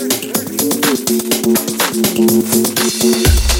Thank you.